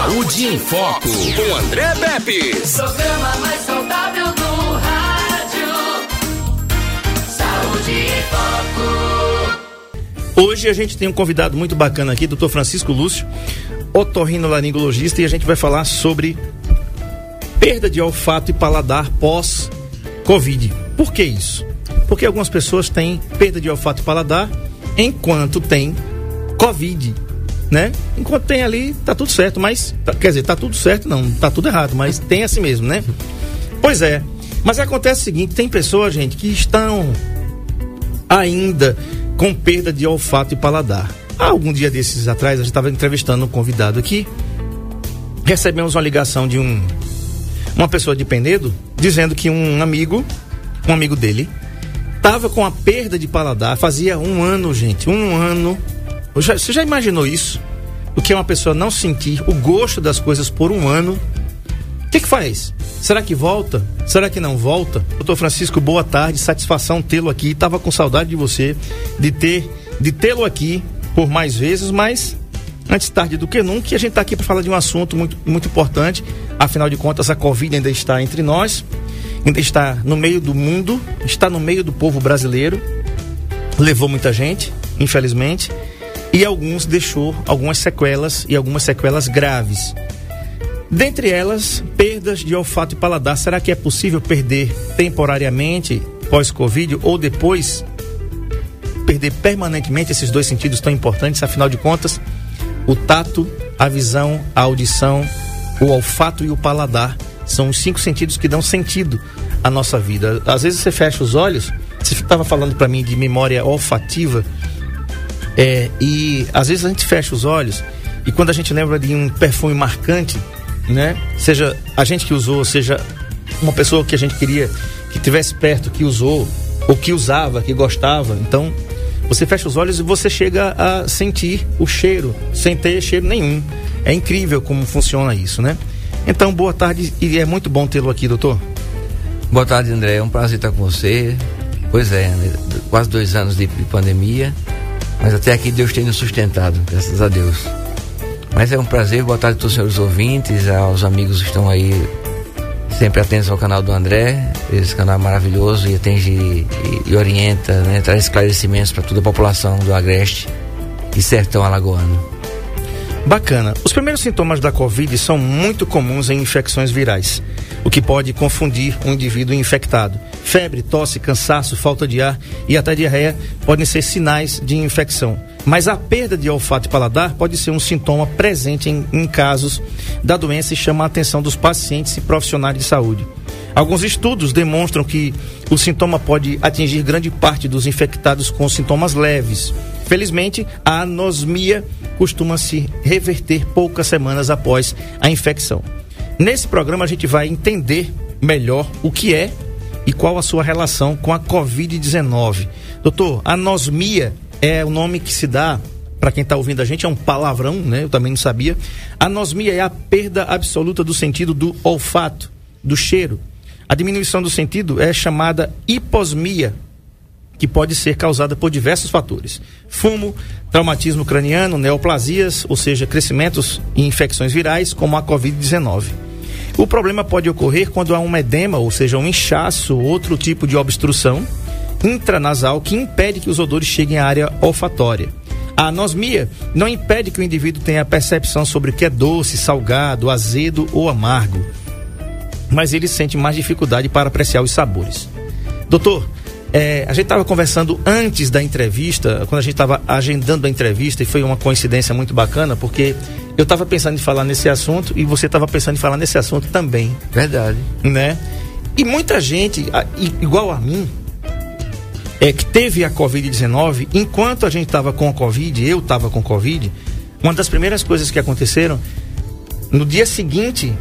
Saúde em Foco, com André Pepe. Programa mais saudável do rádio. Saúde em Foco. Hoje a gente tem um convidado muito bacana aqui, Dr. Francisco Lúcio, otorrinolaringologista, e a gente vai falar sobre perda de olfato e paladar pós-Covid. Por que isso? Porque algumas pessoas têm perda de olfato e paladar enquanto tem Covid, né? Enquanto tem ali, tá tudo certo, mas, tá- quer dizer, tá tudo certo, não, tá tudo errado, mas tem assim mesmo, né? Pois é. Mas acontece o seguinte, tem pessoas, gente, que estão ainda com perda de olfato e paladar. Há algum dia desses atrás, a gente estava entrevistando um convidado aqui, recebemos uma ligação de um uma pessoa de Penedo dizendo que um amigo, um amigo dele, tava com a perda de paladar fazia um ano, gente, um ano. Você já imaginou isso? O que é uma pessoa não sentir o gosto das coisas por um ano? O que, que faz? Será que volta? Será que não volta? Doutor Francisco, boa tarde, satisfação tê-lo aqui. Tava com saudade de você, de ter, de tê-lo aqui por mais vezes, mas antes tarde do que nunca, a gente está aqui para falar de um assunto muito, muito importante. Afinal de contas, a Covid ainda está entre nós, ainda está no meio do mundo, está no meio do povo brasileiro. Levou muita gente, infelizmente, e alguns deixou algumas sequelas e algumas sequelas graves. Dentre elas, perdas de olfato e paladar. Será que é possível perder temporariamente pós-Covid ou depois perder permanentemente esses dois sentidos tão importantes? Afinal de contas, o tato, a visão, a audição, o olfato e o paladar são os cinco sentidos que dão sentido à nossa vida. Às vezes você fecha os olhos, você estava falando para mim de memória olfativa, é, e às vezes a gente fecha os olhos e quando a gente lembra de um perfume marcante, né? Seja a gente que usou, seja uma pessoa que a gente queria que tivesse perto, que usou, ou que usava, que gostava. Então, você fecha os olhos e você chega a sentir o cheiro, sem ter cheiro nenhum. É incrível como funciona isso, né? Então, boa tarde e é muito bom tê-lo aqui, doutor. Boa tarde, André. É um prazer estar com você. Pois é, quase dois anos de pandemia, mas até aqui Deus tem nos sustentado, graças a Deus. Mas é um prazer, boa tarde a todos os senhores ouvintes, aos amigos que estão aí sempre atentos ao canal do André. Esse canal é maravilhoso e atende e, e orienta, né? traz esclarecimentos para toda a população do Agreste e Sertão Alagoano. Bacana. Os primeiros sintomas da Covid são muito comuns em infecções virais, o que pode confundir um indivíduo infectado. Febre, tosse, cansaço, falta de ar e até diarreia podem ser sinais de infecção. Mas a perda de olfato e paladar pode ser um sintoma presente em, em casos da doença e chama a atenção dos pacientes e profissionais de saúde. Alguns estudos demonstram que o sintoma pode atingir grande parte dos infectados com sintomas leves. Felizmente, a anosmia costuma se reverter poucas semanas após a infecção. Nesse programa, a gente vai entender melhor o que é e qual a sua relação com a Covid-19. Doutor, anosmia é o nome que se dá para quem está ouvindo a gente, é um palavrão, né? Eu também não sabia. Anosmia é a perda absoluta do sentido do olfato, do cheiro. A diminuição do sentido é chamada hiposmia, que pode ser causada por diversos fatores: fumo, traumatismo craniano, neoplasias, ou seja, crescimentos e infecções virais, como a Covid-19. O problema pode ocorrer quando há um edema, ou seja, um inchaço, outro tipo de obstrução intranasal que impede que os odores cheguem à área olfatória. A anosmia não impede que o indivíduo tenha percepção sobre o que é doce, salgado, azedo ou amargo, mas ele sente mais dificuldade para apreciar os sabores. Doutor, é, a gente estava conversando antes da entrevista, quando a gente estava agendando a entrevista, e foi uma coincidência muito bacana, porque eu estava pensando em falar nesse assunto e você estava pensando em falar nesse assunto também, Verdade. né? E muita gente, a- igual a mim, é que teve a Covid-19, enquanto a gente estava com a Covid, eu estava com Covid, uma das primeiras coisas que aconteceram, no dia seguinte,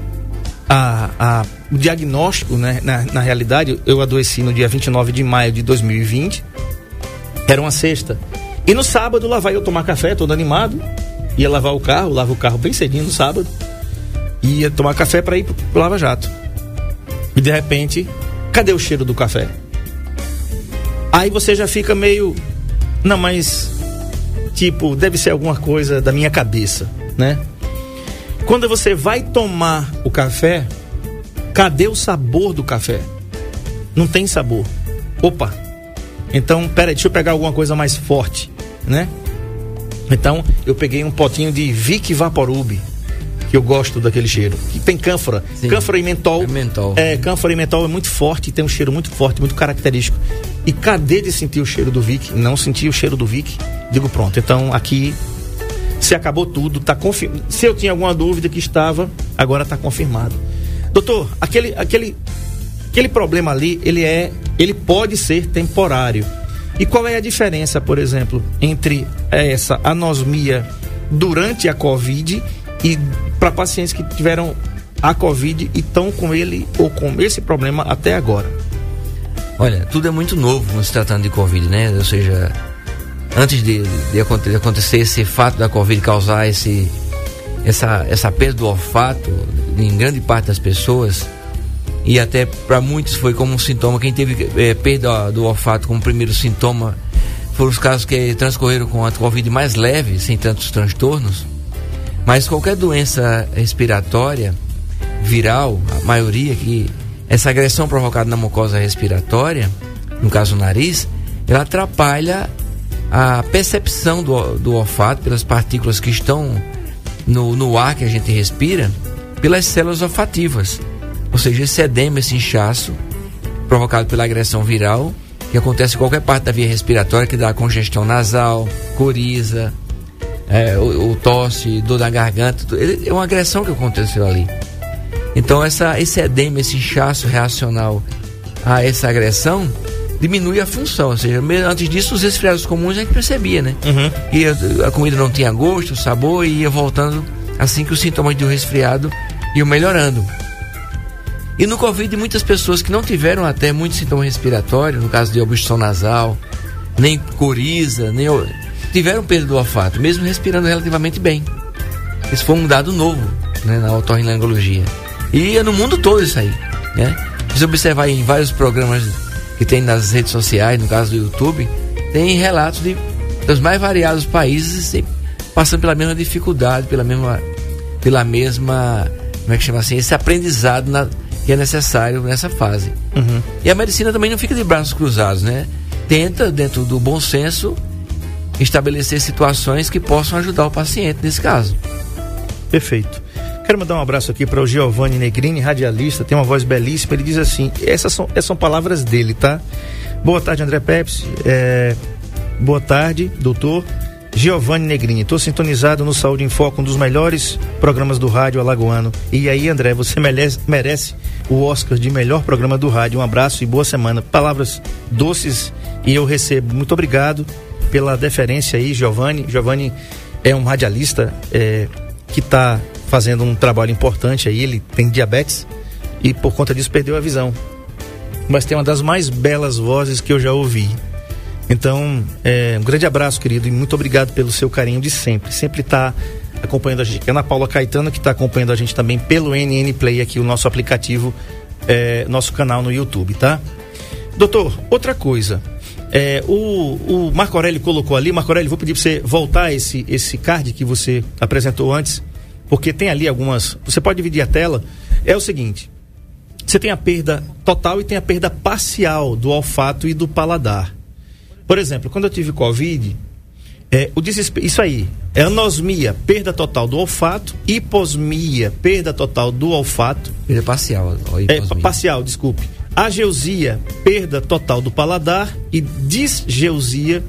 a, a- o diagnóstico, né, na, na realidade, eu adoeci no dia 29 de maio de 2020, era uma sexta. E no sábado lá vai eu tomar café, todo animado, ia lavar o carro, lavo o carro bem cedinho no sábado, ia tomar café para ir pro Lava Jato. E de repente, cadê o cheiro do café? Aí você já fica meio. Não, mas. Tipo, deve ser alguma coisa da minha cabeça, né? Quando você vai tomar o café, cadê o sabor do café? Não tem sabor. Opa! Então, peraí, deixa eu pegar alguma coisa mais forte, né? Então, eu peguei um potinho de Vic Vaporub, que eu gosto daquele cheiro. Que tem cânfora. Sim. Cânfora e mentol. É mentol. É, cânfora e mentol é muito forte, tem um cheiro muito forte, muito característico. E cadê de sentir o cheiro do Vic? Não senti o cheiro do Vic. Digo, pronto. Então, aqui se acabou tudo, tá confirmado. Se eu tinha alguma dúvida que estava, agora está confirmado. Doutor, aquele, aquele, aquele problema ali, ele é, ele pode ser temporário. E qual é a diferença, por exemplo, entre essa anosmia durante a Covid e para pacientes que tiveram a Covid e estão com ele ou com esse problema até agora? Olha, tudo é muito novo se tratando de Covid, né? Ou seja, antes de, de aconte- de acontecer esse fato da Covid causar esse, essa, essa perda do olfato em grande parte das pessoas, e até para muitos foi como um sintoma. Quem teve eh, perda do olfato como primeiro sintoma foram os casos que transcorreram com a Covid mais leve, sem tantos transtornos. Mas qualquer doença respiratória, viral, a maioria que essa agressão provocada na mucosa respiratória, no caso o nariz, ela atrapalha a percepção do, do olfato pelas partículas que estão no, no ar que a gente respira, pelas células olfativas. Ou seja, esse edema, esse inchaço provocado pela agressão viral, que acontece em qualquer parte da via respiratória, que dá congestão nasal, coriza, é, o, o tosse, dor na garganta. Ele- é uma agressão que aconteceu ali. Então essa, esse edema, esse inchaço reacional a essa agressão diminui a função. Ou seja, antes disso, os resfriados comuns a gente percebia, né? Uhum. E a, a comida não tinha gosto, sabor e ia voltando assim que os sintomas do resfriado iam melhorando. E no Covid, muitas pessoas que não tiveram até muito sintoma respiratório, no caso de obstrução nasal, nem coriza, nem tiveram perda do olfato, mesmo respirando relativamente bem. Isso foi um dado novo né, na otorrinolaringologia. E é no mundo todo isso aí. Né? Se você observar em vários programas que tem nas redes sociais, no caso do YouTube, tem relatos de, dos mais variados países e passando pela mesma dificuldade, pela mesma, pela mesma, como é que chama assim, esse aprendizado na- que é necessário nessa fase. Uhum. E a medicina também não fica de braços cruzados, né? Tenta, dentro do bom senso, estabelecer situações que possam ajudar o paciente nesse caso. Perfeito. Quero mandar um abraço aqui para o Giovanni Negrini, radialista, tem uma voz belíssima. Ele diz assim: essas são, essas são palavras dele, tá? Boa tarde, André Pepsi. É, boa tarde, doutor. Giovanni Negrini, estou sintonizado no Saúde em Foco, um dos melhores programas do rádio alagoano. E aí, André, você merece, merece o Oscar de melhor programa do rádio. Um abraço e boa semana. Palavras doces e eu recebo. Muito obrigado pela deferência aí, Giovanni. Giovanni é um radialista é, que está fazendo um trabalho importante aí. Ele tem diabetes e por conta disso perdeu a visão. Mas tem uma das mais belas vozes que eu já ouvi. Então, é, um grande abraço, querido, e muito obrigado pelo seu carinho de sempre. Sempre está acompanhando a gente. É Ana Paula Caetano, que está acompanhando a gente também pelo NN Play aqui, o nosso aplicativo, é, nosso canal no YouTube, tá? Doutor, outra coisa. É, o, o Marco Aurélio colocou ali, Marco Aurélio, vou pedir para você voltar esse, esse card que você apresentou antes, porque tem ali algumas. Você pode dividir a tela. É o seguinte: você tem a perda total e tem a perda parcial do olfato e do paladar. Por exemplo, quando eu tive Covid, é, o desespero, isso aí, é anosmia, perda total do olfato, hiposmia, perda total do olfato, Perda parcial. é, parcial, desculpe. Ageusia, perda total do paladar e disgeusia,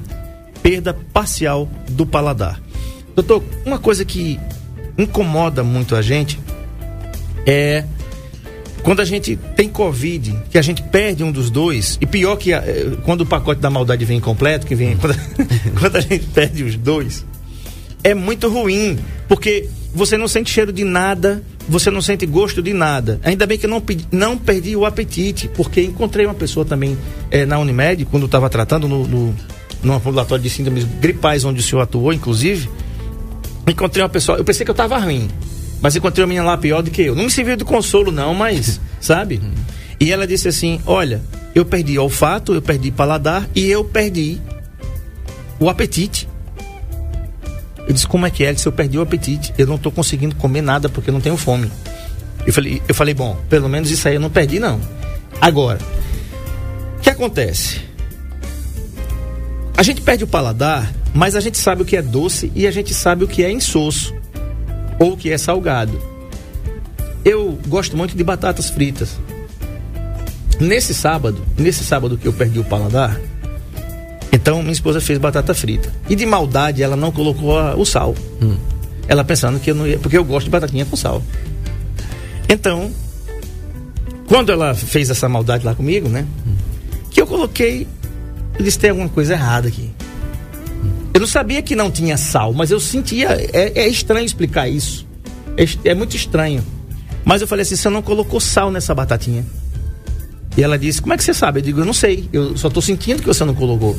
perda parcial do paladar. Doutor, uma coisa que incomoda muito a gente é quando a gente tem Covid, que a gente perde um dos dois, e pior que a- eh, quando o pacote da maldade vem incompleto, que vem quando, quando a gente perde os dois, é muito ruim, porque você não sente cheiro de nada, você não sente gosto de nada. Ainda bem que eu não, não perdi o apetite, porque encontrei uma pessoa também eh, na Unimed, quando estava tratando no, no, no ambulatório de síndromes gripais, onde o senhor atuou, inclusive. Encontrei uma pessoa, eu pensei que eu estava ruim, mas encontrei uma menina lá pior do que eu. Não me serviu de consolo, não, mas, sabe? E ela disse assim: Olha, eu perdi olfato, eu perdi paladar e eu perdi o apetite. Eu disse, como é que é? Disse, eu perdi o apetite, eu não estou conseguindo comer nada porque eu não tenho fome. Eu falei, eu falei, bom, pelo menos isso aí eu não perdi, não. Agora, o que acontece? A gente perde o paladar, mas a gente sabe o que é doce e a gente sabe o que é insosso ou o que é salgado. Eu gosto muito de batatas fritas. Nesse sábado, nesse sábado que eu perdi o paladar, então minha esposa fez batata frita. E de maldade ela não colocou a, o sal. Hum. Ela pensando que eu não ia. Porque eu gosto de batatinha com sal. Então, quando ela fez essa maldade lá comigo, né? Hum. Que eu coloquei. Eu disse: tem alguma coisa errada aqui. Eu não sabia que não tinha sal, mas eu sentia. É, é estranho explicar isso. É, é, muito estranho. Mas eu falei assim: você não colocou sal nessa batatinha? E ela disse: como é que você sabe? Eu digo: eu não sei. Eu só estou sentindo que você não colocou.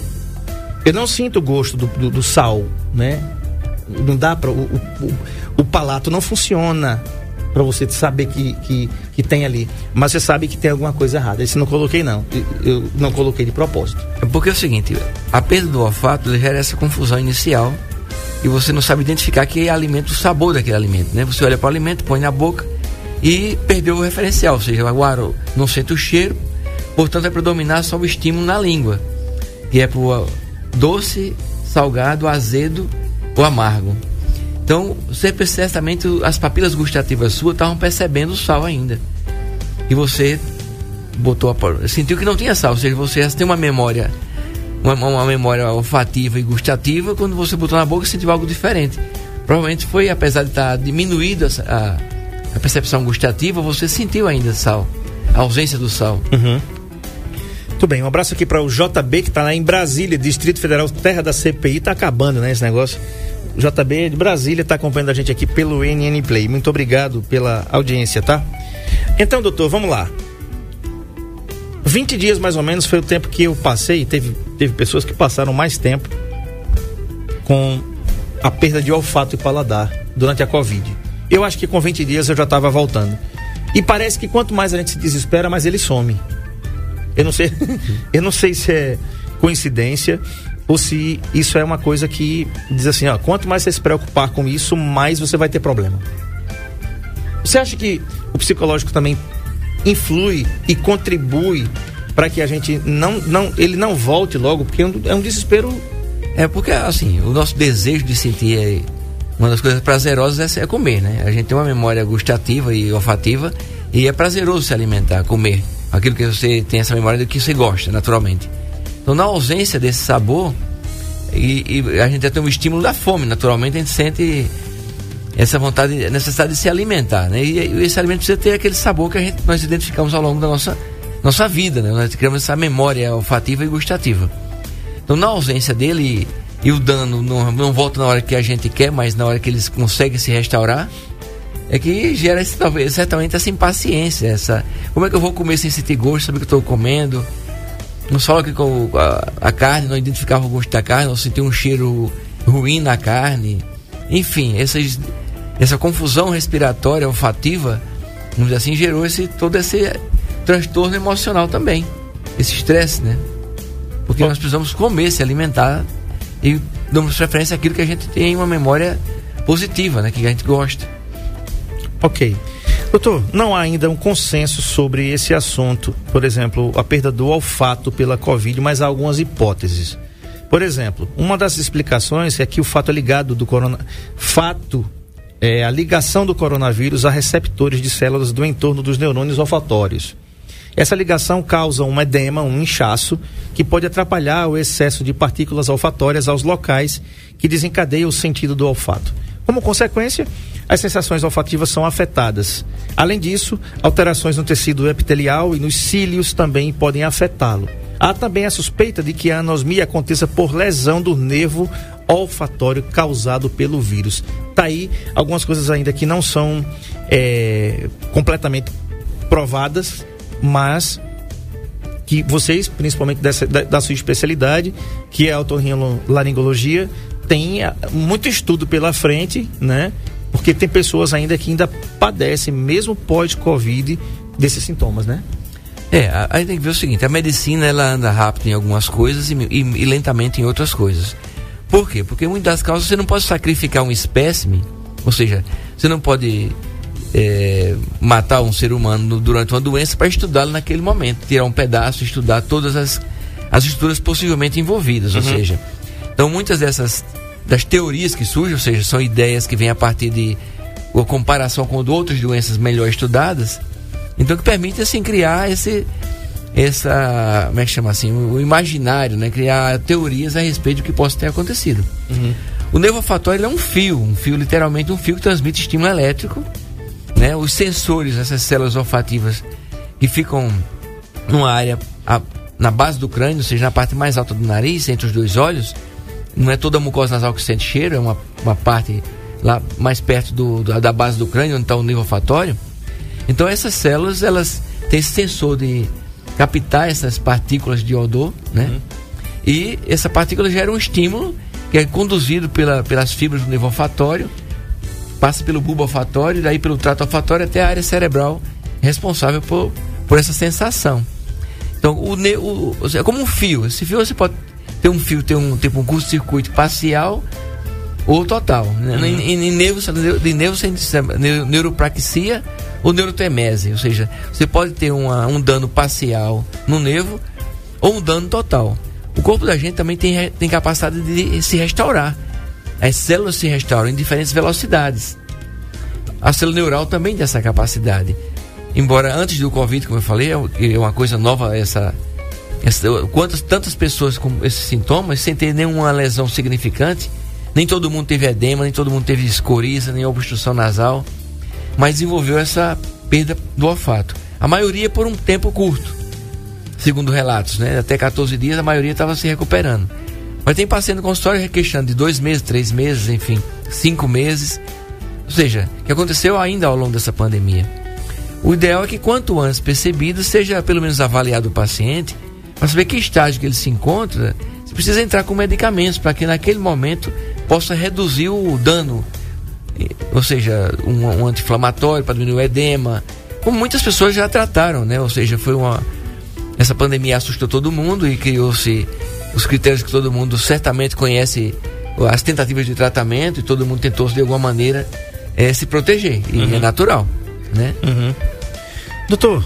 Eu não sinto o gosto do, do, do sal, né? Não dá para o, o, o, palato não funciona para você saber que, que, que tem ali. Mas você sabe que tem alguma coisa errada. Esse não coloquei, não. Eu não coloquei de propósito. É porque é o seguinte: a perda do olfato gera essa confusão inicial e você não sabe identificar que alimento, o sabor daquele alimento, né? Você olha para o alimento, põe na boca e perdeu o referencial, ou seja, agora não sente o cheiro, portanto vai predominar só o estímulo na língua, que é para doce, salgado, azedo ou amargo. Então, você certamente as papilas gustativas suas estavam percebendo o sal ainda. E você botou a, sentiu que não tinha sal, ou seja, você tem uma memória uma, uma memória olfativa e gustativa, quando você botou na boca sentiu algo diferente. Provavelmente foi, apesar de estar tá diminuído a, a percepção gustativa, você sentiu ainda sal, a ausência do sal. Uhum. Muito bem, um abraço aqui para o JB que está lá em Brasília, Distrito Federal, terra da CPI, tá acabando, né, esse negócio. JB de Brasília está acompanhando a gente aqui pelo NN Play. Muito obrigado pela audiência, tá? Então, doutor, vamos lá. 20 dias mais ou menos foi o tempo que eu passei. Teve, teve pessoas que passaram mais tempo com a perda de olfato e paladar durante a Covid. Eu acho que com 20 dias eu já estava voltando. E parece que quanto mais a gente se desespera, mais ele some. Eu não sei, eu não sei se é coincidência ou se isso é uma coisa que diz assim, ó, quanto mais você se preocupar com isso, mais você vai ter problema. Você acha que o psicológico também influi e contribui para que a gente não, não ele não volte logo, porque é um, é desespero. É porque assim, o nosso desejo de sentir é, uma das coisas prazerosas é, é comer, né? A gente tem uma memória gustativa e olfativa e é prazeroso se alimentar, comer aquilo que você tem essa memória do que você gosta, naturalmente. Então, na ausência desse sabor, e, e a gente tem um estímulo da fome, naturalmente a gente sente essa vontade, necessidade de se alimentar, né? E, e, esse alimento precisa ter aquele sabor que a gente, nós identificamos ao longo da nossa, nossa vida, né? Nós criamos essa memória olfativa e gustativa. Então, na ausência dele, e, o dano não, não volta na hora que a gente quer, mas na hora que eles conseguem se restaurar, é que gera esse, talvez, certamente essa impaciência, essa como é que eu vou comer sem sentir gosto, saber que eu estou comendo? Não só que a, a, carne, não identificava o gosto da carne, não sentia um cheiro ruim na carne. Enfim, essas, essa confusão respiratória, olfativa, vamos dizer assim, gerou esse, todo esse transtorno emocional também. Esse estresse, né? Porque nós precisamos comer, se alimentar e damos preferência àquilo que a gente tem uma memória positiva, né? Que a gente gosta. Ok. Doutor, não há ainda um consenso sobre esse assunto, por exemplo, a perda do olfato pela Covid, mas há algumas hipóteses. Por exemplo, uma das explicações é que o fato é ligado do corona... fato é a ligação do coronavírus a receptores de células do entorno dos neurônios olfatórios. Essa ligação causa um edema, um inchaço, que pode atrapalhar o excesso de partículas olfatórias aos locais que desencadeiam o sentido do olfato. Como consequência, as sensações olfativas são afetadas. Além disso, alterações no tecido epitelial e nos cílios também podem afetá-lo. Há também a suspeita de que a anosmia aconteça por lesão do nervo olfatório causado pelo vírus. Tá aí algumas coisas ainda que não são é, completamente provadas, mas que vocês, principalmente dessa, da, da sua especialidade, que é a otorrinolaringologia, tem muito estudo pela frente, né? Porque tem pessoas ainda que ainda padecem, mesmo pós-Covid, desses sintomas, né? É, aí tem que ver o seguinte, a medicina ela anda rápido em algumas coisas e, e, e lentamente em outras coisas. Por quê? Porque muitas das causas você não pode sacrificar um espécime, ou seja, você não pode é, matar um ser humano durante uma doença para estudá-lo naquele momento, tirar um pedaço, estudar todas as, as estruturas possivelmente envolvidas, ou Uhum. seja, então muitas dessas das teorias que surgem, ou seja, são ideias que vêm a partir de uma comparação com outras doenças melhor estudadas, então que permite assim criar esse essa como é que chama assim o imaginário, né, criar teorias a respeito do que possa ter acontecido. O nervo olfatório é um fio, um fio literalmente um fio que transmite estímulo elétrico, né? Os sensores, essas células olfativas que ficam numa área a- na base do crânio, ou seja, na parte mais alta do nariz, entre os dois olhos, não é toda a mucosa nasal que sente cheiro, é uma, uma parte lá mais perto do, da, da base do crânio, onde está o nervo olfatório. Então essas células, elas têm esse sensor de captar essas partículas de odor, né? E essa partícula gera um estímulo que é conduzido pela, pelas fibras do nervo olfatório, passa pelo bulbo olfatório, daí pelo trato olfatório até a área cerebral responsável por, por essa sensação. Então, o, o- é como um fio. Esse fio você pode ter um fio, ter um tipo um curto-circuito parcial ou total. Né? Em, em, em nervo, de neuropraxia ou neurotemese. Ou seja, você pode ter uma- um dano parcial no nervo ou um dano total. O corpo da gente também tem, tem capacidade de se restaurar. As células se restauram em diferentes velocidades. A célula neural também tem essa capacidade. Embora antes do Covid, como eu falei, é é uma coisa nova essa. Quantas tantas pessoas com esses sintomas sem ter nenhuma lesão significante, nem todo mundo teve edema, nem todo mundo teve escoriza, nem obstrução nasal, mas desenvolveu essa perda do olfato. A maioria por um tempo curto, segundo relatos, né? Até 14 dias a maioria estava se recuperando. Mas tem paciente no consultório queixando de dois meses, três meses, enfim, cinco meses. Ou seja, o que aconteceu ainda ao longo dessa pandemia. O ideal é que quanto antes percebido, seja pelo menos avaliado o paciente, para saber que estágio que ele se encontra, você precisa entrar com medicamentos para que naquele momento possa reduzir o dano. Ou seja, um, um anti-inflamatório para diminuir o edema, como muitas pessoas já trataram, né? Ou seja, foi uma. Essa pandemia assustou todo mundo e criou-se os critérios que todo mundo certamente conhece, as tentativas de tratamento, e todo mundo tentou de alguma maneira eh, se proteger. E é natural, né? Doutor,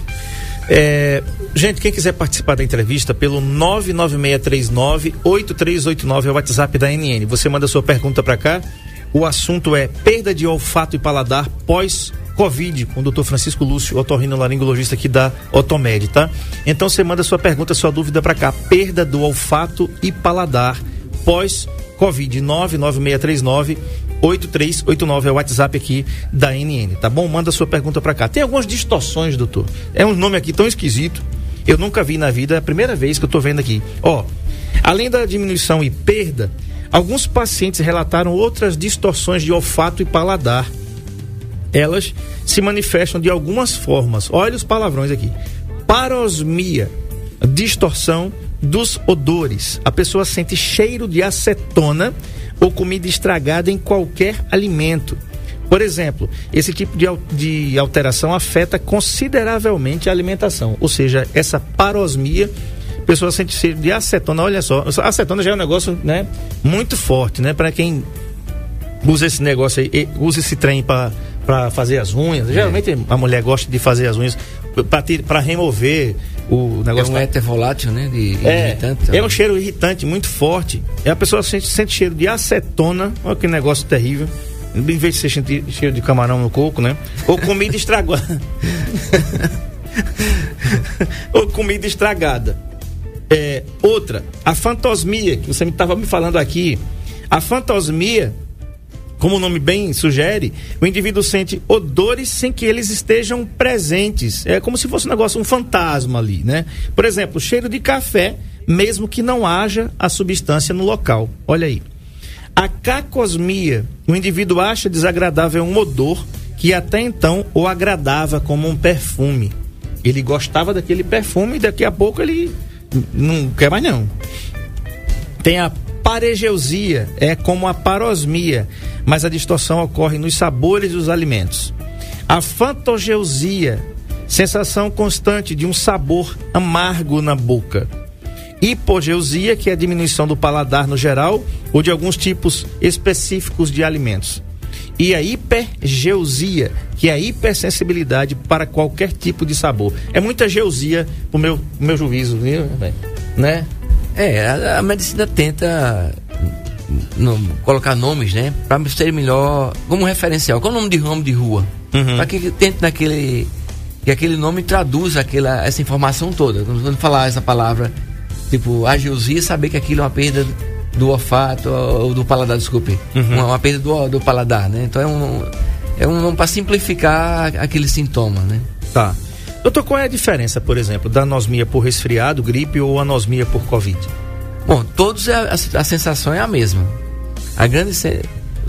é, gente, quem quiser participar da entrevista pelo 99639-8389 é o WhatsApp da NN. Você manda sua pergunta para cá. O assunto é perda de olfato e paladar pós-Covid, com o doutor Francisco Lúcio, otorrinolaringologista aqui da Otomed, tá? Então você manda sua pergunta, sua dúvida para cá. Perda do olfato e paladar pós-Covid, 99639 8389 é o WhatsApp aqui da NN, tá bom? Manda sua pergunta pra cá. Tem algumas distorções, doutor. É um nome aqui tão esquisito. Eu nunca vi na vida, é a primeira vez que eu tô vendo aqui. Ó, além da diminuição e perda, alguns pacientes relataram outras distorções de olfato e paladar. Elas se manifestam de algumas formas. Olha os palavrões aqui. Parosmia, distorção dos odores. A pessoa sente cheiro de acetona ou comida estragada em qualquer alimento. Por exemplo, esse tipo de, al- de alteração afeta consideravelmente a alimentação. Ou seja, essa parosmia, a pessoa sente cheiro de acetona. Olha só, acetona já é um negócio né, muito forte, né? Para quem usa esse negócio aí, e- usa esse trem para fazer as unhas. Geralmente a mulher gosta de fazer as unhas para remover o É negócio. um da- éter volátil, né? De é, irritante. é um cheiro irritante muito forte. E a pessoa sente, sente cheiro de acetona, olha que negócio terrível. Em vez de ser cheiro de- de camarão no coco, né? Ou comida estragada. Ou comida estragada. É, outra, a fantosmia, que você estava me falando aqui. A fantosmia, como o nome bem sugere, o indivíduo sente odores sem que eles estejam presentes. É como se fosse um negócio, um fantasma ali, né? Por exemplo, cheiro de café, mesmo que não haja a substância no local. Olha aí. A cacosmia, o indivíduo acha desagradável um odor que até então o agradava como um perfume. Ele gostava daquele perfume e daqui a pouco ele não quer mais não. Tem a paregeusia, é como a parosmia, mas a distorção ocorre nos sabores dos alimentos. A fantogeusia, sensação constante de um sabor amargo na boca. hipogeusia, que é a diminuição do paladar no geral, ou de alguns tipos específicos de alimentos. E a hipergeusia, que é a hipersensibilidade para qualquer tipo de sabor. É muita geusia pro meu, pro meu juízo, viu? Né? É, a, a medicina tenta no- colocar nomes, né? Pra ser melhor, como referencial. Qual é o nome de nome de rua? Uhum. Pra que tente naquele. Que aquele nome traduza aquela, essa informação toda. Quando falar essa palavra, tipo, ageusia, saber que aquilo é uma perda do olfato ou do paladar, desculpe. Uma, uma perda do, do paladar, né? Então é um. É um nome para simplificar aquele sintoma, né? Tá. Doutor, qual é a diferença, por exemplo, da anosmia por resfriado, gripe ou anosmia por Covid? Bom, todos a, a, a sensação é a mesma. A grande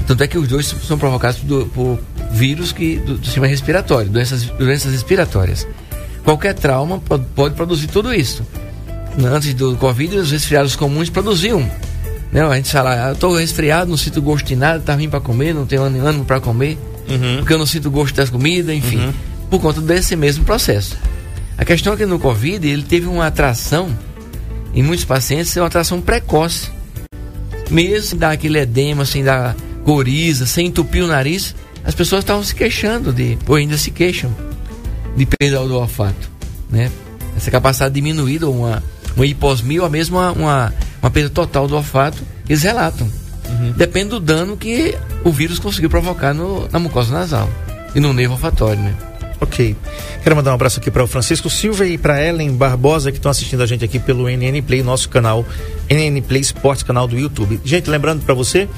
tanto é que os dois são provocados do- por vírus que do, do sistema respiratório, doenças, doenças respiratórias. Qualquer trauma pode, pode produzir tudo isso. Antes do Covid, os resfriados comuns produziam. Né? A gente fala, ah, eu estou resfriado, não sinto gosto de nada, tá ruim para comer, não tenho ânimo ânimo para comer, porque eu não sinto gosto das comidas, enfim, por conta desse mesmo processo. A questão é que no Covid ele teve uma atração em muitos pacientes é uma atração precoce. Mesmo sem dar aquele edema, sem dar coriza, sem entupir o nariz, as pessoas estavam se queixando de, ou ainda se queixam, de perda do olfato. Né? Essa capacidade diminuída, ou uma, uma hiposmia, ou a mesma uma, uma perda total do olfato, eles relatam. Depende do dano que o vírus conseguiu provocar no, na mucosa nasal e no nervo olfatório. Né? Ok. Quero mandar um abraço aqui para o Francisco Silva e para Ellen Barbosa, que estão assistindo a gente aqui pelo NN Play, nosso canal, NN Play Esportes, canal do YouTube. Gente, lembrando para você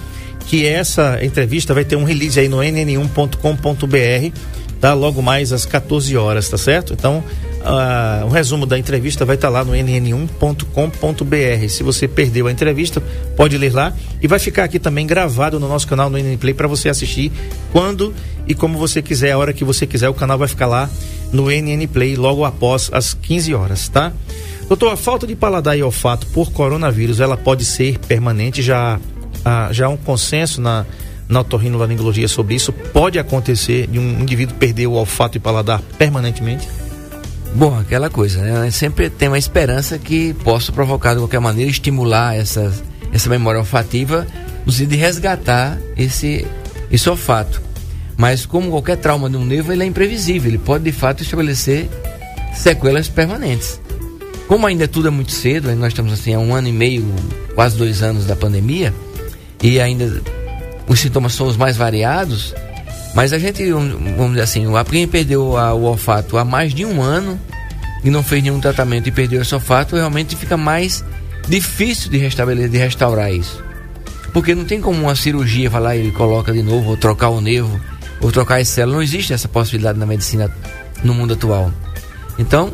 que essa entrevista vai ter um release aí no nn1.com.br, tá? Logo mais às 14 horas, tá certo? Então, ah, um resumo da entrevista vai estar lá no nn1.com.br. Se você perdeu a entrevista, pode ler lá e vai ficar aqui também gravado no nosso canal no NN Play para você assistir quando e como você quiser, a hora que você quiser. O canal vai ficar lá no NN Play logo após as 15 horas, tá? Doutor, a falta de paladar e olfato por coronavírus, ela pode ser permanente? Já, ah, já há um consenso na, na otorrinolaringologia sobre isso? Pode acontecer de um indivíduo perder o olfato e paladar permanentemente? Bom, aquela coisa, né? Sempre tem uma esperança que possa provocar de qualquer maneira, estimular essa, essa memória olfativa, no sentido de resgatar esse, esse olfato. Mas como qualquer trauma de um nervo, ele é imprevisível, ele pode de fato estabelecer sequelas permanentes. Como ainda tudo é muito cedo, nós estamos assim há um ano e meio, quase dois anos da pandemia, e ainda os sintomas são os mais variados, mas a gente, vamos dizer assim, quem perdeu a- o olfato há mais de um ano e não fez nenhum tratamento e perdeu esse olfato, realmente fica mais difícil de restabelecer, de restaurar isso. Porque não tem como uma cirurgia falar ele coloca de novo, ou trocar o nervo, ou trocar as células. Não existe essa possibilidade na medicina no mundo atual. Então,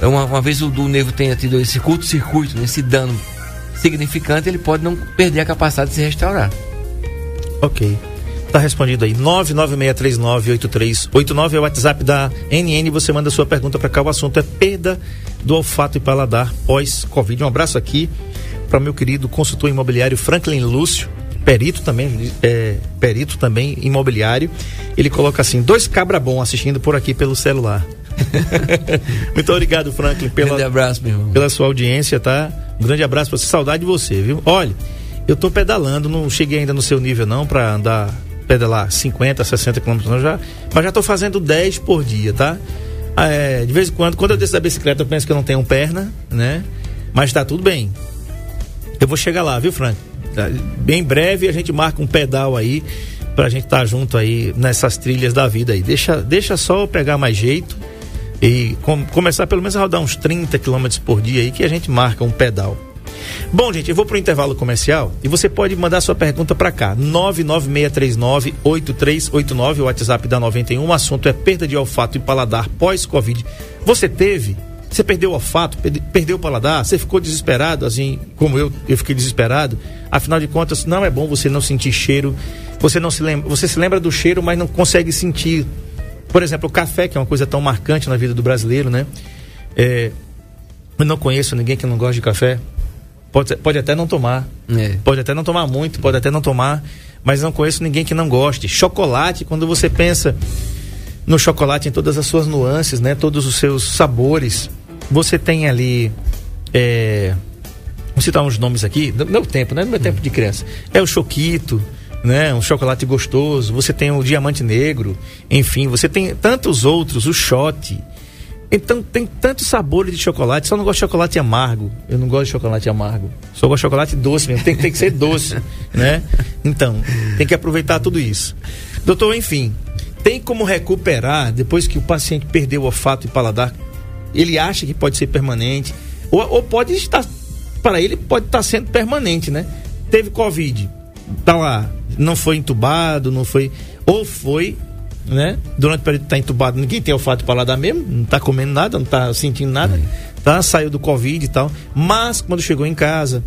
uma, uma vez o do nervo tenha tido esse curto-circuito, esse dano significante, ele pode não perder a capacidade de se restaurar. Ok. Tá respondido aí. 996398389 é o WhatsApp da NN. Você manda sua pergunta para cá. O assunto é perda do olfato e paladar pós-Covid. Um abraço aqui para meu querido consultor imobiliário Franklin Lúcio, perito também, é, perito também imobiliário. Ele coloca assim: dois cabra bom assistindo por aqui pelo celular. Muito obrigado, Franklin, Grande pela, abraço, meu irmão. pela sua audiência, tá? Um grande abraço pra você, saudade de você, viu? Olha, eu tô pedalando, não cheguei ainda no seu nível não pra andar, pedalar 50, 60 quilômetros não, já, mas já tô fazendo 10 por dia, tá? É, de vez em quando, quando eu desço da bicicleta, eu penso que eu não tenho perna, né? Mas tá tudo bem. Eu vou chegar lá, viu, Frank? Tá, Bem breve a gente marca um pedal aí pra gente estar junto aí nessas trilhas da vida aí. Deixa, deixa só eu pegar mais jeito e com- começar pelo menos a rodar uns 30 km por dia aí que a gente marca um pedal. Bom, gente, eu vou pro intervalo comercial e você pode mandar sua pergunta para cá. 996398389, o WhatsApp da 91. O assunto é perda de olfato e paladar pós-Covid. Você teve? Você perdeu o olfato, perde- perdeu o paladar, você ficou desesperado, assim como eu, eu fiquei desesperado. Afinal de contas, não é bom você não sentir cheiro. Você não se lembra, você se lembra do cheiro, mas não consegue sentir. Por exemplo, o café, que é uma coisa tão marcante na vida do brasileiro, né? É, eu não conheço ninguém que não gosta de café. Pode, pode até não tomar. É. Pode até não tomar muito, pode até não tomar, mas não conheço ninguém que não goste. Chocolate, quando você pensa no chocolate em todas as suas nuances, né? Todos os seus sabores, você tem ali é, Vou citar uns nomes aqui, do meu tempo, né? Do meu tempo de criança. É o Choquito, né? Um chocolate gostoso. Você tem o Diamante Negro. Enfim, você tem tantos outros, o Shot. Então tem tantos sabores de chocolate, só não gosto de chocolate amargo. Eu não gosto de chocolate amargo. Só gosto de chocolate doce mesmo. Tem, tem que ser doce, né? Então, tem que aproveitar tudo isso. Doutor, enfim, tem como recuperar depois que o paciente perdeu o olfato e paladar? Ele acha que pode ser permanente ou, ou pode estar para ele pode estar sendo permanente, né? Teve covid, tá lá, não foi entubado, não foi ou foi né? Durante o período que tá entubado, ninguém tem olfato e paladar mesmo, não tá comendo nada, não tá sentindo nada, tá? Saiu do Covid e tal. Mas quando chegou em casa,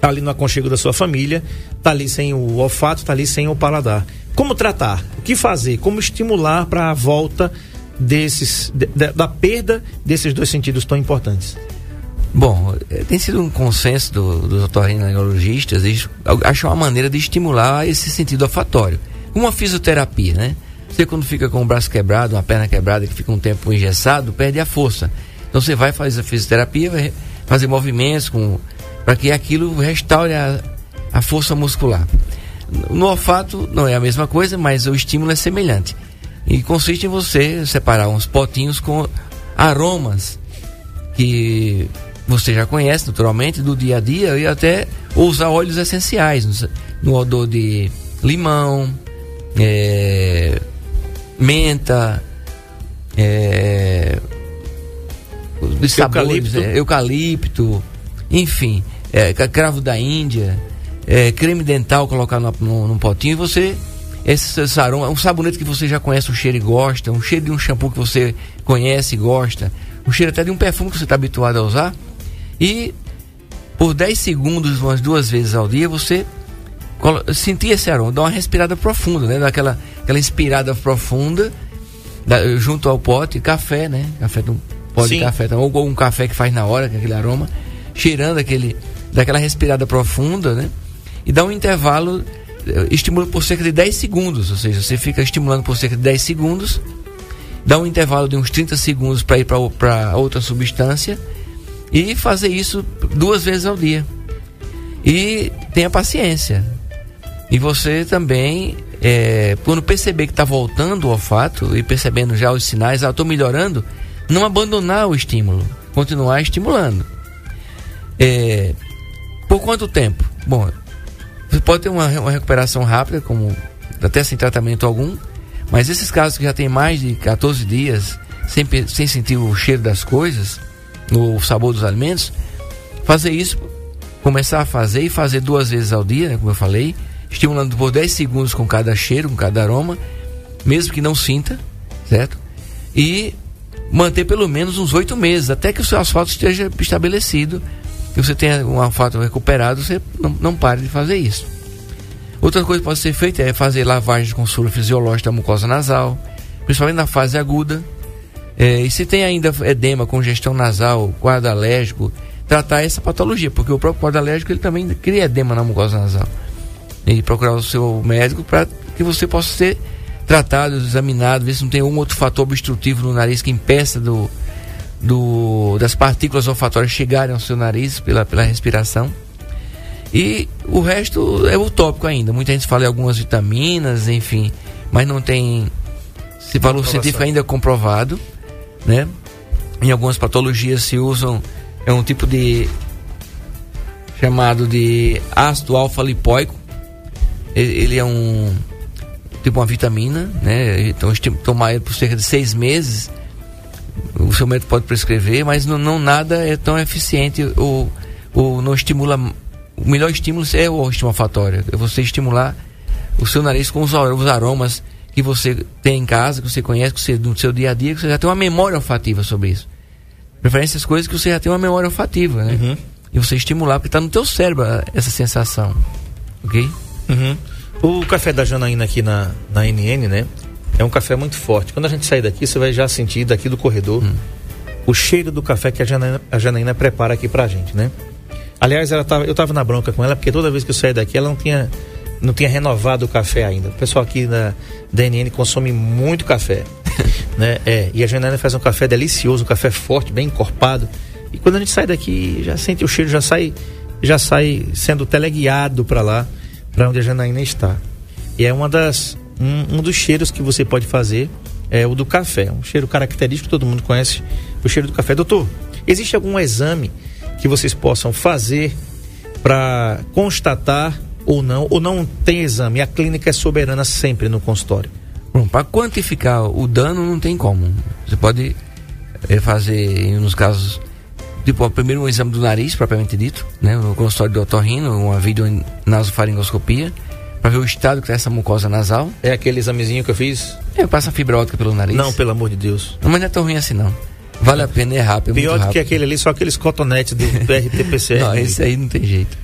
tá ali no aconchego da sua família, tá ali sem o olfato, tá ali sem o paladar. Como tratar? O que fazer? Como estimular para a volta desses de, de, da perda desses dois sentidos tão importantes? Bom, é, tem sido um consenso do, dos otorrinolaringologistas achar uma maneira de estimular esse sentido olfatório. Uma fisioterapia, né? Você quando fica com o braço quebrado, uma perna quebrada, que fica um tempo engessado, perde a força. Então você vai fazer a fisioterapia, vai fazer movimentos com para que aquilo restaure a, a força muscular. No olfato não é a mesma coisa, mas o estímulo é semelhante. E consiste em você separar uns potinhos com aromas que você já conhece naturalmente do dia a dia e até usar óleos essenciais no, no odor de limão, é, menta, é, os sabores, eucalipto. É, eucalipto, enfim, é, cravo da Índia, é, creme dental colocar no, no, num potinho e você esse, aroma, um sabonete que você já conhece o cheiro e gosta, um cheiro de um shampoo que você conhece e gosta, um cheiro até de um perfume que você está habituado a usar e por 10 segundos, umas duas vezes ao dia, você sentir esse aroma, dar uma respirada profunda, né? Daquela aquela inspirada profunda da, junto ao pote, café, né? Café um pote de café, então, ou um café que faz na hora, com aquele aroma, cheirando aquele, daquela respirada profunda, né? E dá um intervalo, eh, estimula por cerca de 10 segundos, ou seja, você fica estimulando por cerca de 10 segundos, dá um intervalo de uns 30 segundos para ir para outra substância e fazer isso duas vezes ao dia. E tenha paciência, e você também, é, quando perceber que está voltando o olfato e percebendo já os sinais, ah, estou melhorando, não abandonar o estímulo, continuar estimulando. É, por quanto tempo? Bom, você pode ter uma, uma recuperação rápida, como até sem tratamento algum, mas esses casos que já tem mais de 14 dias sem, sem sentir o cheiro das coisas, o sabor dos alimentos, fazer isso, começar a fazer e fazer duas vezes ao dia, né, como eu falei, estimulando por 10 segundos com cada cheiro, com cada aroma, mesmo que não sinta, certo? E manter pelo menos uns 8 meses, até que o seu asfalto esteja estabelecido, que você tenha um asfalto recuperado, você não, não pare de fazer isso. Outra coisa que pode ser feita é fazer lavagem com soro fisiológico da mucosa nasal, principalmente na fase aguda. É, e se tem ainda edema, congestão nasal, quadro alérgico, tratar essa patologia, porque o próprio quadro alérgico ele também cria edema na mucosa nasal e procurar o seu médico para que você possa ser tratado, examinado, ver se não tem um outro fator obstrutivo no nariz que impeça do, do, das partículas olfatórias chegarem ao seu nariz pela, pela respiração. E o resto é utópico ainda. Muita gente fala em algumas vitaminas, enfim, mas não tem esse valor científico ainda comprovado, né? Em algumas patologias se usam é um tipo de chamado de ácido alfa-lipoico, ele é um tipo uma vitamina, né? Então tomar ele por cerca de seis meses, o seu médico pode prescrever, mas não, não nada é tão eficiente ou, ou não estimula. O melhor estímulo é o estímulo olfatório, é você estimular o seu nariz com os, os aromas que você tem em casa, que você conhece, que você, no seu dia a dia, que você já tem uma memória olfativa sobre isso. Preferência as coisas que você já tem uma memória olfativa, né? Uhum. E você estimular, porque está no teu cérebro essa sensação. Ok? Uhum. O café da Janaína aqui na, na NN, né? É um café muito forte. Quando a gente sair daqui, você vai já sentir daqui do corredor hum. o cheiro do café que a Janaína, a Janaína prepara aqui pra gente, né? Aliás, ela tava, eu tava na bronca com ela, porque toda vez que eu saí daqui, ela não tinha, não tinha renovado o café ainda. O pessoal aqui da, da NN consome muito café, né? É, e a Janaína faz um café delicioso, um café forte, bem encorpado. E quando a gente sai daqui, já sente o cheiro, já sai, já sai sendo teleguiado para lá, para onde a Janaína está. E é uma das um, um dos cheiros que você pode fazer é o do café, um cheiro característico todo mundo conhece, o cheiro do café. Doutor, existe algum exame que vocês possam fazer para constatar ou não, ou não tem exame? A clínica é soberana sempre no consultório. Bom, para quantificar o dano não tem como. Você pode é, fazer, nos casos, tipo, primeiro um exame do nariz, propriamente dito, né, no consultório do otorrino, uma videonasofaringoscopia, para ver o estado que está essa mucosa nasal. É aquele examezinho que eu fiz? É, passa fibra óptica pelo nariz. Não, pelo amor de Deus. Não, mas não é tão ruim assim não. Vale a pena, é rápido. Pior do que aquele ali, só aqueles cotonetes do, do RTPCR. não, esse aí não tem jeito.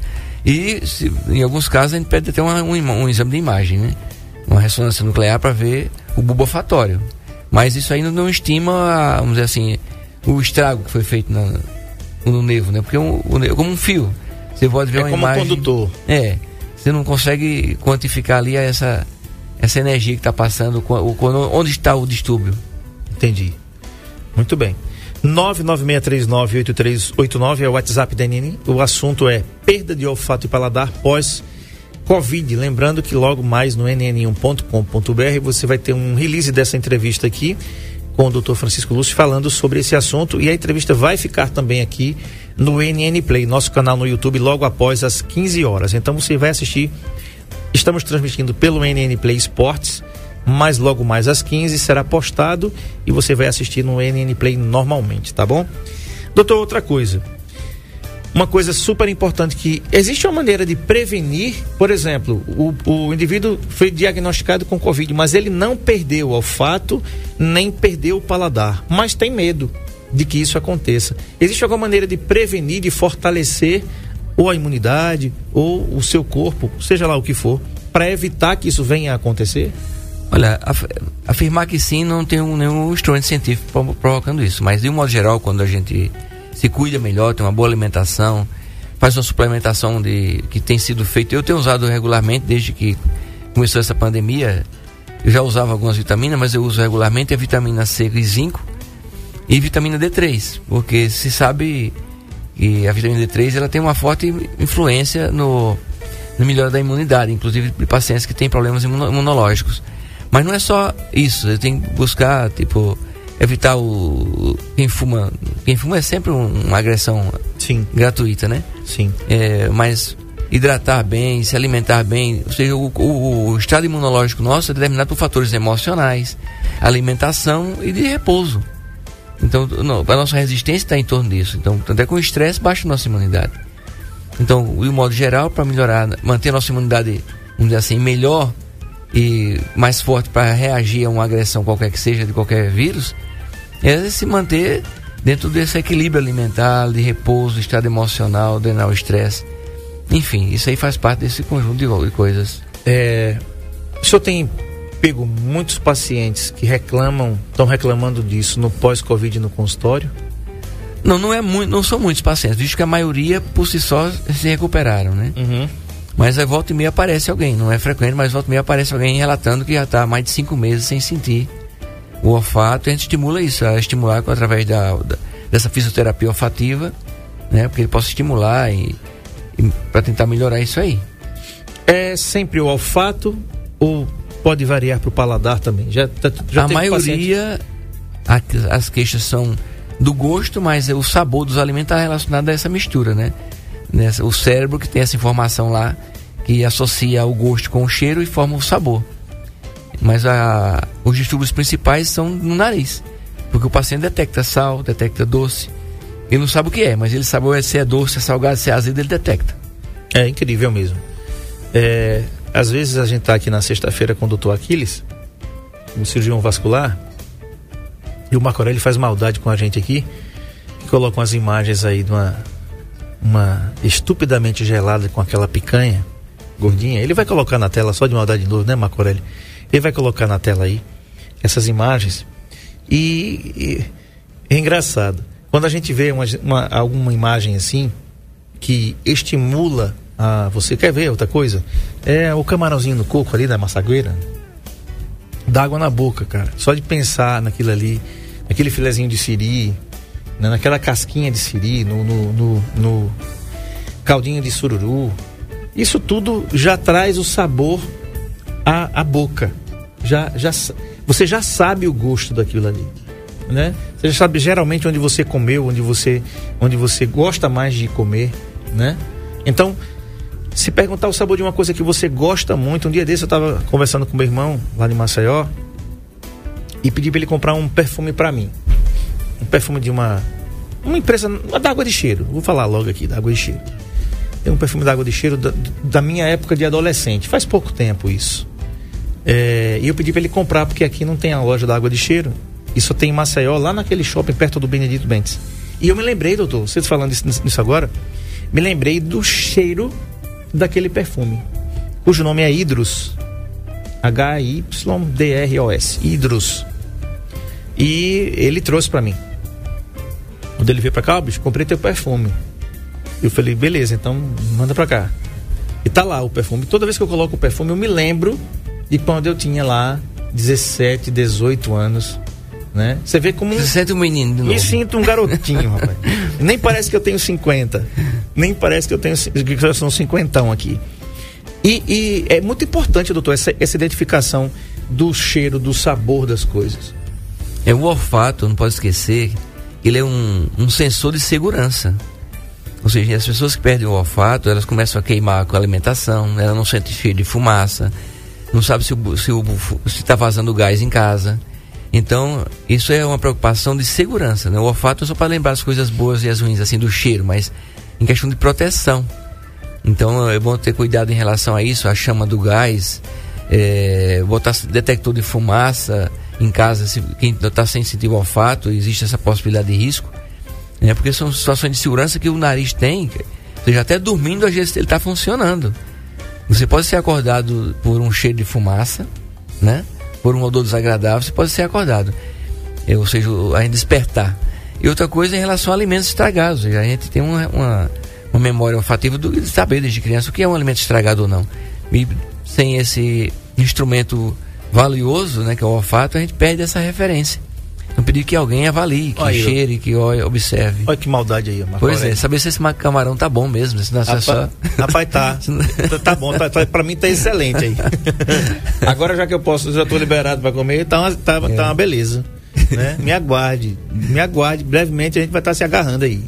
E se, em alguns casos a gente pede até uma, um, um, exame de imagem, né? Uma ressonância nuclear para ver o bubofatório. Mas isso ainda não estima, vamos dizer assim, o estrago que foi feito na, no nervo, né? Porque um, o, como um fio. Você pode ver é uma como imagem. Um condutor. É. Você não consegue quantificar ali essa, essa energia que está passando, onde está o distúrbio. Entendi. Muito bem. 996398389 é o WhatsApp da NN. O assunto é perda de olfato e paladar pós Covid. Lembrando que logo mais no nn1.com.br você vai ter um release dessa entrevista aqui com o Dr. Francisco Lúcio falando sobre esse assunto e a entrevista vai ficar também aqui no NN Play, nosso canal no YouTube, logo após as 15 horas. Então você vai assistir. Estamos transmitindo pelo NN Play Esportes mas logo mais às 15 será postado e você vai assistir no NN Play normalmente, tá bom? Doutor, outra coisa. Uma coisa super importante que existe uma maneira de prevenir, por exemplo, o, o indivíduo foi diagnosticado com Covid, mas ele não perdeu o olfato, nem perdeu o paladar, mas tem medo de que isso aconteça. Existe alguma maneira de prevenir, de fortalecer ou a imunidade, ou o seu corpo, seja lá o que for, para evitar que isso venha a acontecer? Olha, af afirmar que sim não tem um, nenhum instrumento científico provocando isso, mas de um modo geral, quando a gente se cuida melhor, tem uma boa alimentação, faz uma suplementação de que tem sido feita. Eu tenho usado regularmente desde que começou essa pandemia. Eu já usava algumas vitaminas, mas eu uso regularmente a vitamina C e zinco e vitamina D3, porque se sabe que a vitamina D3 ela tem uma forte influência no, no melhor da imunidade, inclusive de pacientes que têm problemas imunológicos. Mas não é só isso, você tem que buscar, tipo, evitar o. Quem fuma. Quem fuma é sempre uma agressão Sim. gratuita, né? Sim. É, mas hidratar bem, se alimentar bem, ou seja, o, o, o estado imunológico nosso é determinado por fatores emocionais, alimentação e de repouso. Então, não, a nossa resistência está em torno disso. Então, tanto é que o estresse baixa a nossa imunidade. Então, de modo geral, para melhorar, manter a nossa imunidade, vamos dizer assim, melhor e mais forte para reagir a uma agressão qualquer que seja de qualquer vírus, é se manter dentro desse equilíbrio alimentar, de repouso, estado emocional, drenar o estresse. Enfim, isso aí faz parte desse conjunto de coisas. É, o senhor tem pego muitos pacientes que reclamam, estão reclamando disso no pós-Covid no consultório? Não, não é muito, não são muitos pacientes, visto que a maioria por si só se recuperaram, né? Uhum. Mas aí volta e meia aparece alguém, não é frequente, mas volta e meia aparece alguém relatando que já está há mais de cinco meses sem sentir o olfato. E a gente estimula isso, a estimular através da, da, dessa fisioterapia olfativa, né? Porque ele possa estimular e, e para tentar melhorar isso aí. É sempre o olfato ou pode variar para o paladar também? Já, já a maioria, a, as queixas são do gosto, mas o sabor dos alimentos está relacionado a essa mistura, né? O cérebro que tem essa informação lá que associa o gosto com o cheiro e forma o sabor. Mas a, os distúrbios principais são no nariz, porque o paciente detecta sal, detecta doce. Ele não sabe o que é, mas ele sabe se é doce, se é salgado, se é azedo, ele detecta. É incrível mesmo. É, às vezes a gente está aqui na sexta-feira com o doutor Aquiles, um cirurgião vascular, e o Marco faz maldade com a gente aqui, que coloca umas imagens aí de uma, uma estupidamente gelada com aquela picanha gordinha. Ele vai colocar na tela, só de maldade de novo, né, Marco Aurélio? Ele vai colocar na tela aí essas imagens. E, e é engraçado. Quando a gente vê uma, uma, alguma imagem assim, que estimula a. Você quer ver outra coisa? É o camarãozinho no coco ali da massagueira. Dá água na boca, cara. Só de pensar naquilo ali, naquele filezinho de siri, né, naquela casquinha de siri, no, no, no, no caldinho de sururu. Isso tudo já traz o sabor à, à boca. Já, já, você já sabe o gosto daquilo ali. Né? Você já sabe geralmente onde você comeu, onde você, onde você gosta mais de comer. Né? Então, se perguntar o sabor de uma coisa que você gosta muito, um dia desse eu estava conversando com meu irmão lá de Maceió e pedi para ele comprar um perfume para mim. Um perfume de uma uma empresa da água de cheiro. Vou falar logo aqui da água de cheiro. Tem um perfume da água de cheiro da, da minha época de adolescente. Faz pouco tempo isso. É, e eu pedi para ele comprar porque aqui não tem a loja da água de cheiro. E só tem em Maceió, lá naquele shopping perto do Benedito Bentes. E eu me lembrei, doutor, vocês falando isso, nisso agora, me lembrei do cheiro daquele perfume, cujo nome é Hidros. H-Y-D-R-O-S. Hidros. E ele trouxe para mim. Quando ele veio pra cá, bicho, comprei teu perfume. Eu falei, beleza, então manda pra cá. E tá lá o perfume. Toda vez que eu coloco o perfume, eu me lembro de quando eu tinha lá 17, 18 anos. Né? Você vê como. Você sente um menino. Me sinto um garotinho, rapaz. Nem parece que eu tenho 50. Nem parece que eu tenho. que eu sou um cinquentão aqui. E, e, é muito importante, doutor, essa, essa identificação do cheiro, do sabor das coisas. É o olfato, não pode esquecer, ele é um, um sensor de segurança. Ou seja, as pessoas que perdem o olfato, elas começam a queimar com a alimentação, ela não sente cheiro de fumaça, não sabe se está se, se tá vazando gás em casa. Então, isso é uma preocupação de segurança. Né? O olfato é só para lembrar as coisas boas e as ruins, assim, do cheiro, mas em questão de proteção. Então, é bom ter cuidado em relação a isso, a chama do gás, é, botar detector de fumaça em casa, se quem está sem sentir o olfato, existe essa possibilidade de risco, né? porque são situações de segurança que o nariz tem, ou seja, até dormindo, às vezes ele está funcionando. Você pode ser acordado por um cheiro de fumaça, né? por um odor desagradável, você pode ser acordado. É, ou seja, a gente despertar. E outra coisa em relação a alimentos estragados. A gente tem uma, uma, uma memória olfativa de saber desde criança o que é um alimento estragado ou não. E sem esse instrumento valioso, né, que é o olfato, a gente perde essa referência. Então pedir que alguém avalie, que cheire, eu. que observe. Olha que maldade aí, Marco Pois é, saber se esse camarão tá bom mesmo, se não é só... Rapaz, tá. tá bom, tá, tá, pra mim tá excelente aí. Agora já que eu posso, já tô liberado para comer, tá uma, tá, é. tá uma beleza. Né? Me aguarde, me aguarde, brevemente a gente vai estar tá se agarrando aí,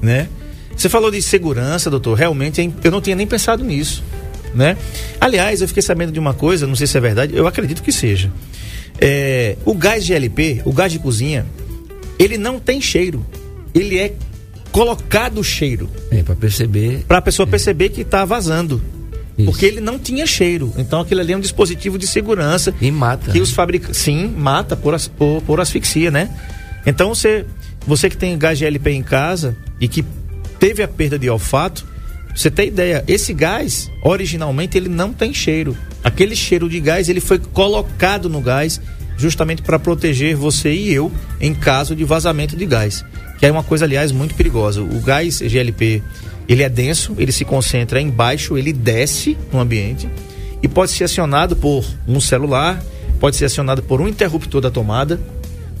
né? Você falou de segurança, doutor, realmente eu não tinha nem pensado nisso né? Aliás, eu fiquei sabendo de uma coisa, não sei se é verdade, eu acredito que seja. É, o gás GLP, o gás de cozinha, ele não tem cheiro. Ele é colocado cheiro. É, para perceber. Para a pessoa é. perceber que está vazando. Isso. Porque ele não tinha cheiro. Então aquilo ali é um dispositivo de segurança. E mata. Que os fabricantes. Sim, mata por, as, por, por asfixia, né? Então você, você que tem gás GLP em casa e que teve a perda de olfato, você tem ideia, esse gás, originalmente, ele não tem cheiro. Aquele cheiro de gás, ele foi colocado no gás justamente para proteger você e eu em caso de vazamento de gás. Que é uma coisa, aliás, muito perigosa. O gás GLP, ele é denso, ele se concentra embaixo, ele desce no ambiente e pode ser acionado por um celular, pode ser acionado por um interruptor da tomada.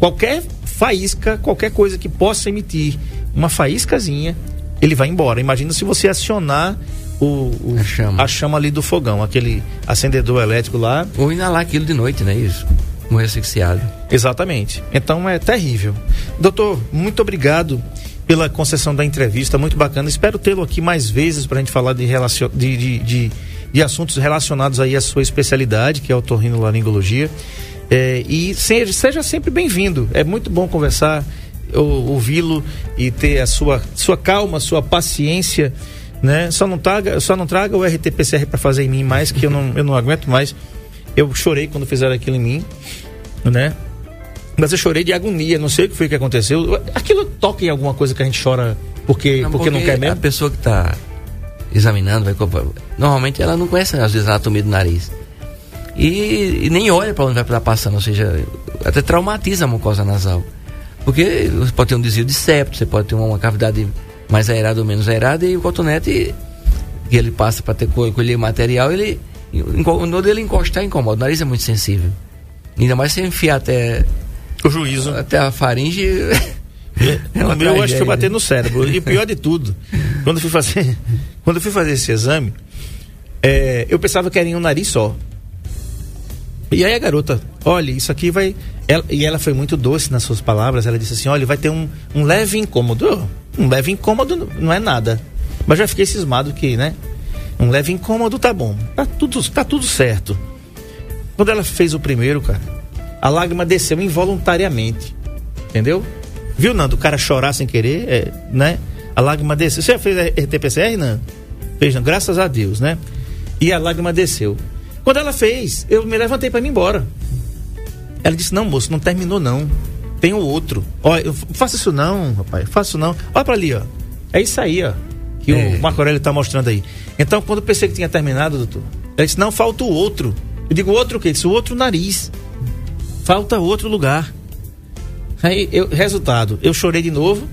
Qualquer faísca, qualquer coisa que possa emitir uma faíscazinha, ele vai embora. Imagina se você acionar o, o a, chama. a, chama. ali do fogão, aquele acendedor elétrico lá. Ou inalar aquilo de noite, né? Isso. Morrer asfixiado. Exatamente. Então é terrível. Doutor, muito obrigado pela concessão da entrevista, muito bacana. Espero tê-lo aqui mais vezes para a gente falar de, relacion... de, de, de, de, assuntos relacionados aí à sua especialidade, que é a otorrinolaringologia. É, e seja, seja sempre bem-vindo. É muito bom conversar ouvi-lo e ter a sua, sua calma, sua paciência, né? Só não traga, só não traga o RT-PCR para fazer em mim mais, que eu não, eu não aguento mais. Eu chorei quando fizeram aquilo em mim, né? Mas eu chorei de agonia, não sei o que foi que aconteceu. Aquilo toca em alguma coisa que a gente chora porque não, porque, porque não quer mesmo? A pessoa que está examinando, vai, normalmente ela não conhece às vezes a anatomia do nariz. E, e nem olha para onde vai estar passando, ou seja, até traumatiza a mucosa nasal. Porque você pode ter um desvio de septo, você pode ter uma cavidade mais aerada ou menos aerada, e o cotonete que ele passa para ter colher material, ele quando ele encostar incomoda. O nariz é muito sensível. Ainda mais se enfiar até o juízo, até a faringe. É o meu eu acho que foi bater no cérebro. E pior de tudo, quando eu fui fazer, quando eu fui fazer esse exame, é, eu pensava que era em um nariz só. E aí a garota, olha, isso aqui vai. Ela, e ela foi muito doce nas suas palavras. Ela disse assim: olha, vai ter um, um leve incômodo. Um leve incômodo não é nada. Mas já fiquei cismado que, né? Um leve incômodo tá bom. Tá tudo, tá tudo certo. Quando ela fez o primeiro, cara, a lágrima desceu involuntariamente. Entendeu? Viu, Nando? O cara chorar sem querer, é, né? A lágrima desceu. Você já fez RT-PCR, Nando? Fez, não? Graças a Deus, né? E a lágrima desceu. Quando ela fez, eu me levantei para ir embora. Ela disse: Não, moço, não terminou não. Tem o outro. Olha, faça isso não, rapaz. Faça isso não. Olha para ali, ó. É isso aí, ó. Que é. o Marco Aurélio tá mostrando aí. Então, quando eu pensei que tinha terminado, doutor, ela disse: Não, falta o outro. Eu digo: Outro o quê? Disse: O outro nariz. Falta outro lugar. Aí, eu, resultado, eu chorei de novo.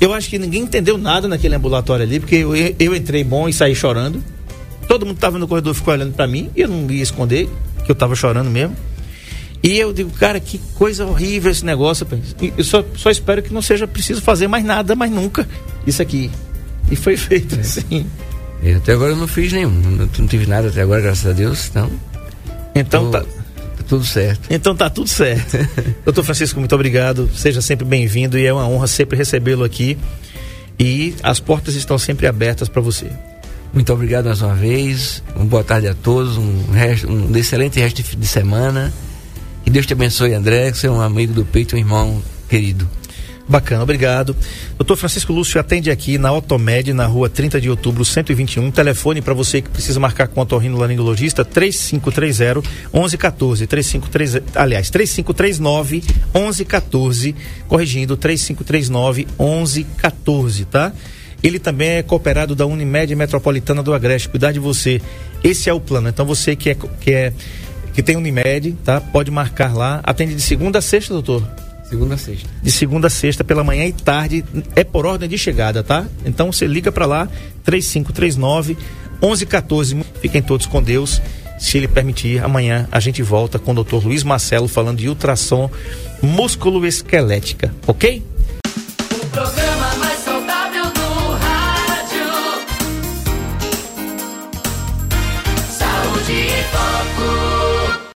Eu acho que ninguém entendeu nada naquele ambulatório ali, porque eu, eu entrei bom e saí chorando. Todo mundo estava no corredor ficou olhando para mim e eu não ia esconder que eu estava chorando mesmo. E eu digo, cara, que coisa horrível esse negócio. Eu só, só espero que não seja preciso fazer mais nada, mais nunca. Isso aqui. E foi feito assim. Eu, até agora eu não fiz nenhum. Não, não tive nada até agora, graças a Deus. Então, então tô, tá, tá tudo certo. Então tá tudo certo. Doutor Francisco, muito obrigado. Seja sempre bem-vindo e é uma honra sempre recebê-lo aqui. E as portas estão sempre abertas para você. Muito obrigado mais uma vez. Uma boa tarde a todos. Um, resto, um excelente resto de semana. Deus te abençoe, André, que você é um amigo do peito, um irmão querido. Bacana, obrigado. Doutor Francisco Lúcio atende aqui na Otomed, na rua 30 de outubro, 121. Telefone para você que precisa marcar com o otorrino laringologista, 3530 1114. 353, aliás, 3539 1114. Corrigindo, 3539 1114, tá? Ele também é cooperado da Unimed Metropolitana do Agreste. Cuidar de você. Esse é o plano. Então você que é que é que tem Unimed, tá? Pode marcar lá. Atende de segunda a sexta, doutor? Segunda a sexta. De segunda a sexta, pela manhã e tarde, é por ordem de chegada, tá? Então você liga para lá, 3539 1114. Fiquem todos com Deus. Se ele permitir, amanhã a gente volta com o doutor Luiz Marcelo falando de ultrassom músculo esquelética, ok?